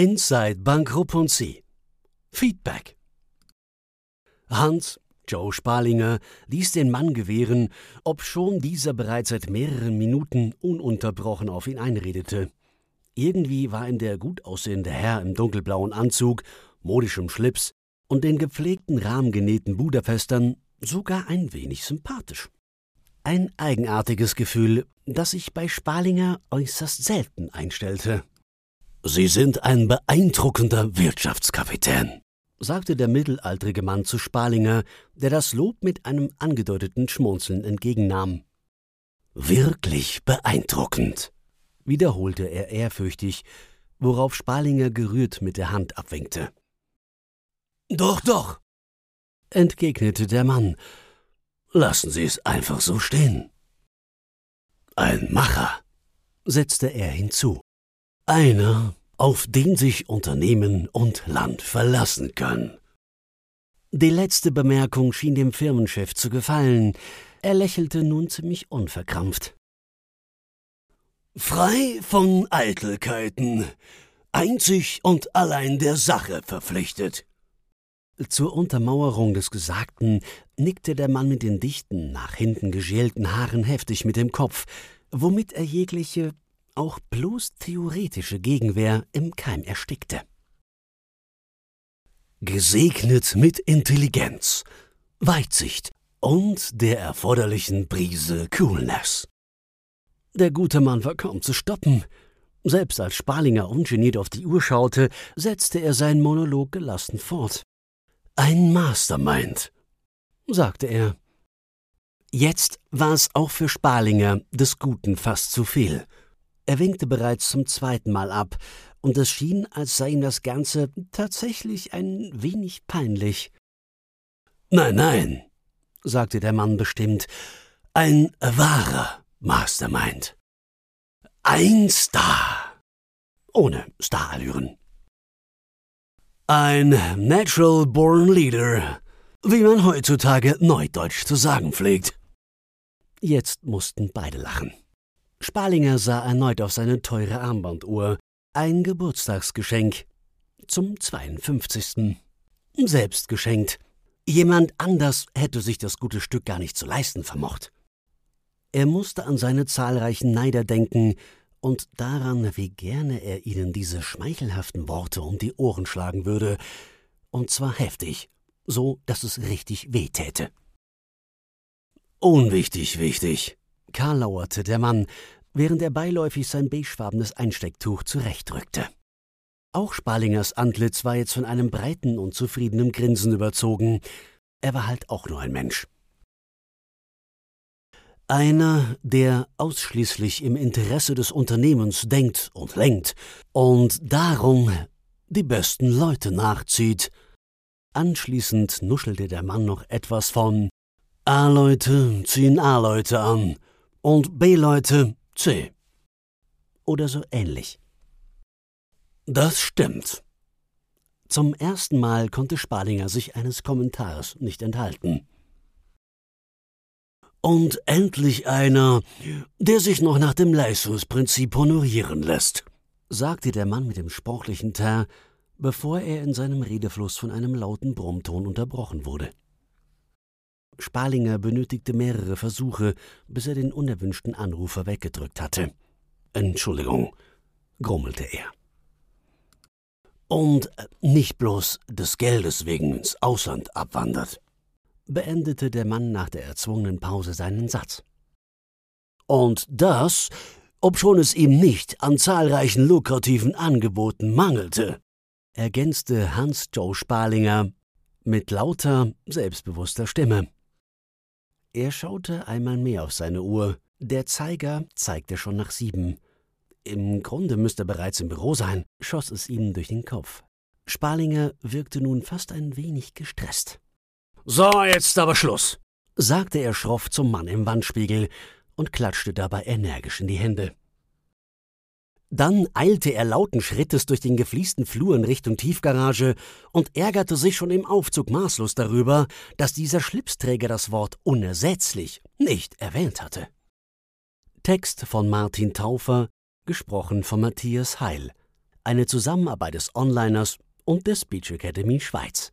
Inside Bankruptcy. Feedback. Hans, Joe Spalinger, ließ den Mann gewähren, obschon dieser bereits seit mehreren Minuten ununterbrochen auf ihn einredete. Irgendwie war ihm der gut aussehende Herr im dunkelblauen Anzug, modischem Schlips und den gepflegten rahmgenähten Budapestern sogar ein wenig sympathisch. Ein eigenartiges Gefühl, das sich bei Spalinger äußerst selten einstellte. Sie sind ein beeindruckender Wirtschaftskapitän, sagte der mittelaltrige Mann zu Spalinger, der das Lob mit einem angedeuteten Schmunzeln entgegennahm. Wirklich beeindruckend, wiederholte er ehrfürchtig, worauf Spalinger gerührt mit der Hand abwinkte. Doch, doch, entgegnete der Mann. Lassen Sie es einfach so stehen. Ein Macher, setzte er hinzu. Einer, auf den sich Unternehmen und Land verlassen können. Die letzte Bemerkung schien dem Firmenchef zu gefallen. Er lächelte nun ziemlich unverkrampft. Frei von Eitelkeiten, einzig und allein der Sache verpflichtet. Zur Untermauerung des Gesagten nickte der Mann mit den dichten, nach hinten geschälten Haaren heftig mit dem Kopf, womit er jegliche auch bloß theoretische Gegenwehr im Keim erstickte. Gesegnet mit Intelligenz, Weitsicht und der erforderlichen Prise Coolness. Der gute Mann war kaum zu stoppen. Selbst als Spalinger ungeniert auf die Uhr schaute, setzte er seinen Monolog gelassen fort. Ein Mastermind, sagte er. Jetzt war es auch für Spalinger des Guten fast zu viel. Er winkte bereits zum zweiten Mal ab, und es schien, als sei ihm das Ganze tatsächlich ein wenig peinlich. Nein, nein, sagte der Mann bestimmt, ein wahrer Mastermind. Ein Star. Ohne Starallüren. Ein Natural Born Leader, wie man heutzutage neudeutsch zu sagen pflegt. Jetzt mussten beide lachen. Spalinger sah erneut auf seine teure Armbanduhr. Ein Geburtstagsgeschenk. Zum 52. Selbst geschenkt. Jemand anders hätte sich das gute Stück gar nicht zu leisten vermocht. Er musste an seine zahlreichen Neider denken und daran, wie gerne er ihnen diese schmeichelhaften Worte um die Ohren schlagen würde, und zwar heftig, so dass es richtig wehtäte. Unwichtig, wichtig, Karl lauerte der Mann, während er beiläufig sein beigefarbenes Einstecktuch zurechtrückte. Auch Spalingers Antlitz war jetzt von einem breiten und zufriedenen Grinsen überzogen. Er war halt auch nur ein Mensch. Einer, der ausschließlich im Interesse des Unternehmens denkt und lenkt und darum die besten Leute nachzieht. Anschließend nuschelte der Mann noch etwas von A-Leute ziehen A-Leute an und B-Leute C. Oder so ähnlich. Das stimmt. Zum ersten Mal konnte Spalinger sich eines Kommentars nicht enthalten. Und endlich einer, der sich noch nach dem Leistungsprinzip honorieren lässt, sagte der Mann mit dem sportlichen Teint, bevor er in seinem Redefluss von einem lauten Brummton unterbrochen wurde. Spalinger benötigte mehrere Versuche, bis er den unerwünschten Anrufer weggedrückt hatte. Entschuldigung, grummelte er. Und nicht bloß des Geldes wegen ins Ausland abwandert, beendete der Mann nach der erzwungenen Pause seinen Satz. Und das, obschon es ihm nicht an zahlreichen lukrativen Angeboten mangelte, ergänzte Hans Joe Spalinger mit lauter, selbstbewusster Stimme. Er schaute einmal mehr auf seine Uhr. Der Zeiger zeigte schon nach sieben. Im Grunde müsste er bereits im Büro sein, schoss es ihm durch den Kopf. Spalinger wirkte nun fast ein wenig gestresst. So, jetzt aber Schluss, sagte er schroff zum Mann im Wandspiegel und klatschte dabei energisch in die Hände. Dann eilte er lauten Schrittes durch den gefliesten Flur in Richtung Tiefgarage und ärgerte sich schon im Aufzug maßlos darüber, dass dieser Schlipsträger das Wort unersetzlich nicht erwähnt hatte. Text von Martin Taufer, gesprochen von Matthias Heil. eine Zusammenarbeit des Onliners und der Speech Academy Schweiz.